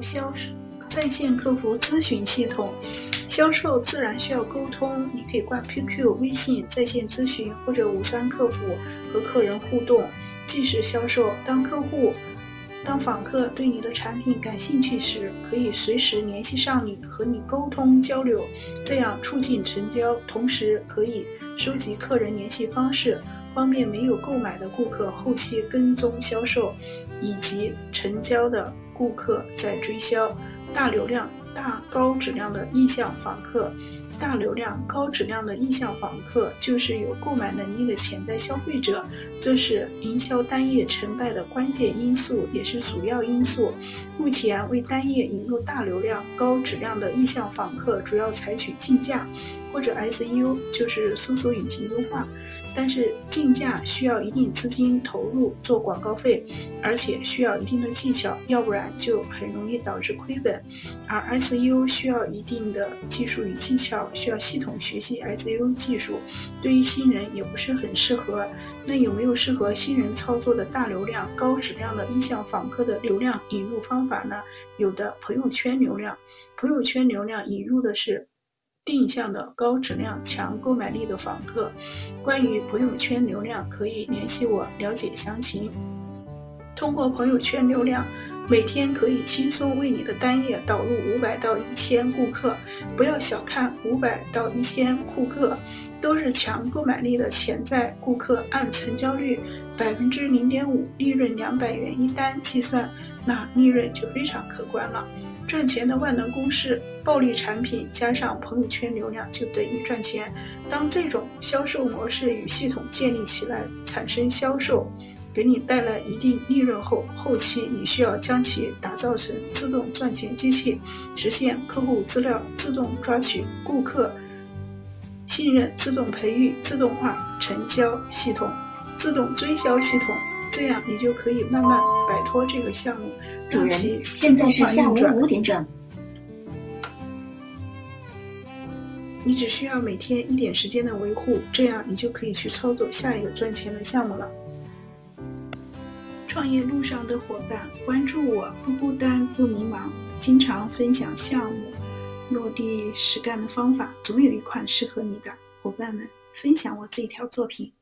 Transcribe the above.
销售在线客服咨询系统，销售自然需要沟通，你可以挂 QQ、微信在线咨询或者五三客服和客人互动。即时销售，当客户、当访客对你的产品感兴趣时，可以随时联系上你和你沟通交流，这样促进成交，同时可以收集客人联系方式。方便没有购买的顾客后期跟踪销售，以及成交的顾客在追销。大流量、大高质量的意向访客，大流量、高质量的意向访客就是有购买能力的潜在消费者，这是营销单页成败的关键因素，也是主要因素。目前为单页引入大流量、高质量的意向访客，主要采取竞价或者 SEO，就是搜索引擎优化。但是竞价需要一定资金投入做广告费，而且需要一定的技巧，要不然就很容易导致亏本。而 SEO 需要一定的技术与技巧，需要系统学习 SEO 技术，对于新人也不是很适合。那有没有适合新人操作的大流量、高质量的意向访客的流量引入方法呢？有的朋友圈流量，朋友圈流量引入的是。定向的高质量、强购买力的访客，关于朋友圈流量可以联系我了解详情。通过朋友圈流量，每天可以轻松为你的单页导入五百到一千顾客。不要小看五百到一千顾客，都是强购买力的潜在顾客。按成交率百分之零点五，利润两百元一单计算，那利润就非常可观了。赚钱的万能公式：暴利产品加上朋友圈流量就等于赚钱。当这种销售模式与系统建立起来，产生销售，给你带来一定利润后，后期你需要将其打造成自动赚钱机器，实现客户资料自动抓取、顾客信任自动培育、自动化成交系统、自动追销系统，这样你就可以慢慢摆脱这个项目。主人，现在是下午五点整。你只需要每天一点时间的维护，这样你就可以去操作下一个赚钱的项目了。创业路上的伙伴，关注我，不孤单不迷茫，经常分享项目落地实干的方法，总有一款适合你的。伙伴们，分享我这条作品。